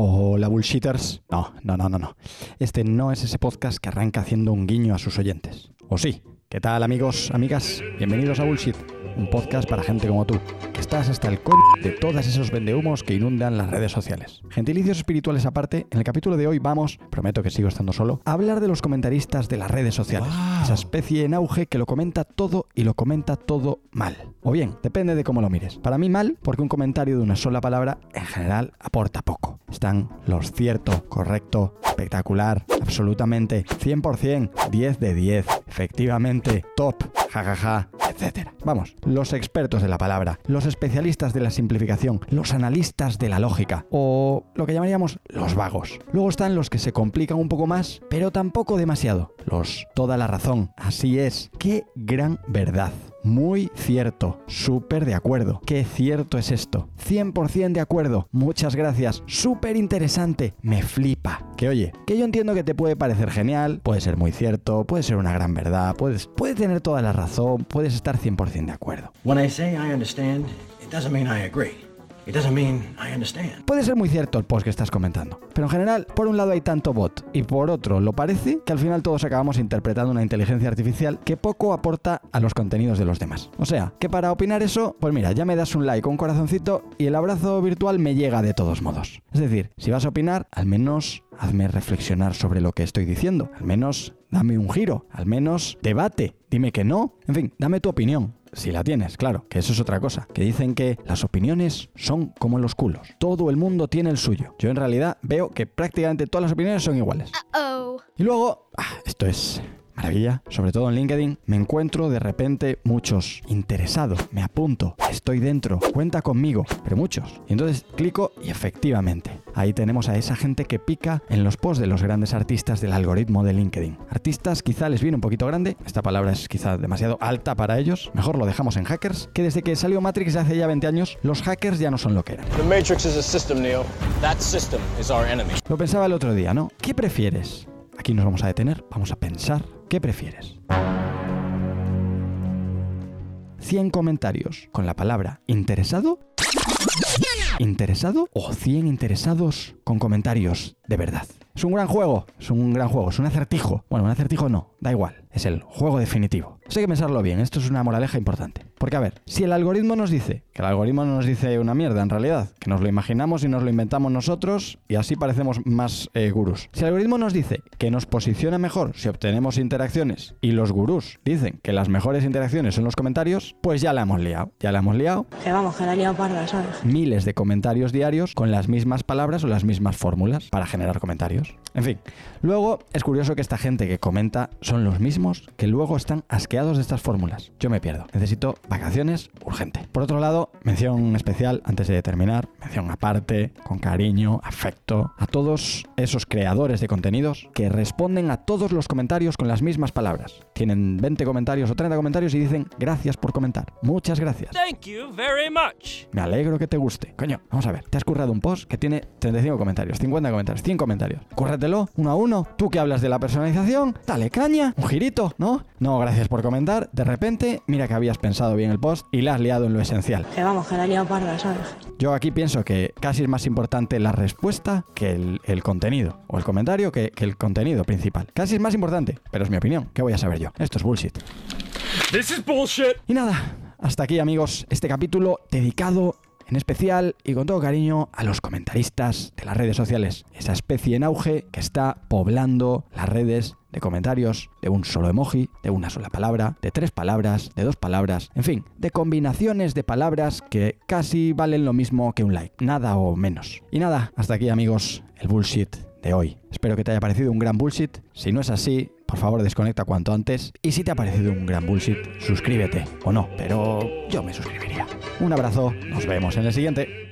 Hola bullshitters. No, no, no, no, no. Este no es ese podcast que arranca haciendo un guiño a sus oyentes. ¿O sí? ¿Qué tal amigos, amigas? Bienvenidos a Bullshit, un podcast para gente como tú, que estás hasta el coño de todos esos vendehumos que inundan las redes sociales. Gentilicios espirituales aparte, en el capítulo de hoy vamos, prometo que sigo estando solo, a hablar de los comentaristas de las redes sociales. Esa especie en auge que lo comenta todo y lo comenta todo mal. O bien, depende de cómo lo mires. Para mí mal, porque un comentario de una sola palabra en general aporta poco. Están los cierto, correcto, espectacular, absolutamente, 100%, 10 de 10, efectivamente, top, jajaja, Vamos, los expertos de la palabra, los especialistas de la simplificación, los analistas de la lógica, o lo que llamaríamos los vagos. Luego están los que se complican un poco más, pero tampoco demasiado. Los toda la razón, así es, qué gran verdad. Muy cierto, súper de acuerdo. Qué cierto es esto. 100% de acuerdo. Muchas gracias. Súper interesante. Me flipa. Que oye, que yo entiendo que te puede parecer genial, puede ser muy cierto, puede ser una gran verdad, puedes, puedes tener toda la razón, puedes estar 100% de acuerdo. It doesn't mean I understand. Puede ser muy cierto el post que estás comentando, pero en general, por un lado hay tanto bot y por otro lo parece que al final todos acabamos interpretando una inteligencia artificial que poco aporta a los contenidos de los demás. O sea, que para opinar eso, pues mira, ya me das un like un corazoncito y el abrazo virtual me llega de todos modos. Es decir, si vas a opinar, al menos hazme reflexionar sobre lo que estoy diciendo, al menos dame un giro, al menos debate, dime que no, en fin, dame tu opinión. Si la tienes, claro, que eso es otra cosa. Que dicen que las opiniones son como los culos. Todo el mundo tiene el suyo. Yo en realidad veo que prácticamente todas las opiniones son iguales. Y luego, ah, esto es maravilla, sobre todo en LinkedIn, me encuentro de repente muchos interesados, me apunto, estoy dentro, cuenta conmigo, pero muchos. Y entonces clico y efectivamente, ahí tenemos a esa gente que pica en los posts de los grandes artistas del algoritmo de LinkedIn. Artistas quizá les viene un poquito grande, esta palabra es quizá demasiado alta para ellos, mejor lo dejamos en hackers, que desde que salió Matrix hace ya 20 años, los hackers ya no son lo que eran. The Matrix is a system, Neo. That system is our enemy. Lo pensaba el otro día, ¿no? ¿Qué prefieres? Aquí nos vamos a detener, vamos a pensar. ¿Qué prefieres? 100 comentarios con la palabra interesado. ¿Interesado? ¿O 100 interesados con comentarios de verdad? Es un gran juego, es un gran juego, es un acertijo. Bueno, un acertijo no, da igual, es el juego definitivo. Esto hay que pensarlo bien, esto es una moraleja importante. Porque a ver, si el algoritmo nos dice, que el algoritmo no nos dice una mierda en realidad, que nos lo imaginamos y nos lo inventamos nosotros y así parecemos más eh, gurús. Si el algoritmo nos dice que nos posiciona mejor si obtenemos interacciones y los gurús dicen que las mejores interacciones son los comentarios, pues ya la hemos liado. Ya la hemos liado. Que vamos, que la he liado parda, ¿sabes? Miles de comentarios diarios con las mismas palabras o las mismas fórmulas para generar comentarios. En fin, luego es curioso que esta gente que comenta son los mismos que luego están asqueados de estas fórmulas. Yo me pierdo. Necesito vacaciones urgente. Por otro lado, mención especial antes de terminar, mención aparte, con cariño, afecto, a todos esos creadores de contenidos que responden a todos los comentarios con las mismas palabras. Tienen 20 comentarios o 30 comentarios y dicen gracias por comentar. Muchas gracias. Thank you very much. Me alegro que te guste. Coño, vamos a ver. Te has currado un post que tiene 35 comentarios, 50 comentarios, 100 comentarios. Cúrratelo uno a uno. Tú que hablas de la personalización, dale caña, un girito, ¿no? No, gracias por comentar. De repente, mira que habías pensado bien el post y la has liado en lo esencial. Que vamos, que la he liado parda, ¿sabes? Yo aquí pienso que casi es más importante la respuesta que el, el contenido. O el comentario que, que el contenido principal. Casi es más importante, pero es mi opinión. ¿Qué voy a saber yo? Esto es bullshit. This is bullshit. Y nada, hasta aquí amigos, este capítulo dedicado en especial y con todo cariño a los comentaristas de las redes sociales, esa especie en auge que está poblando las redes de comentarios de un solo emoji, de una sola palabra, de tres palabras, de dos palabras, en fin, de combinaciones de palabras que casi valen lo mismo que un like, nada o menos. Y nada, hasta aquí amigos, el bullshit de hoy. Espero que te haya parecido un gran bullshit. Si no es así, por favor desconecta cuanto antes. Y si te ha parecido un gran bullshit, suscríbete o no, pero yo me suscribiría. Un abrazo, nos vemos en el siguiente.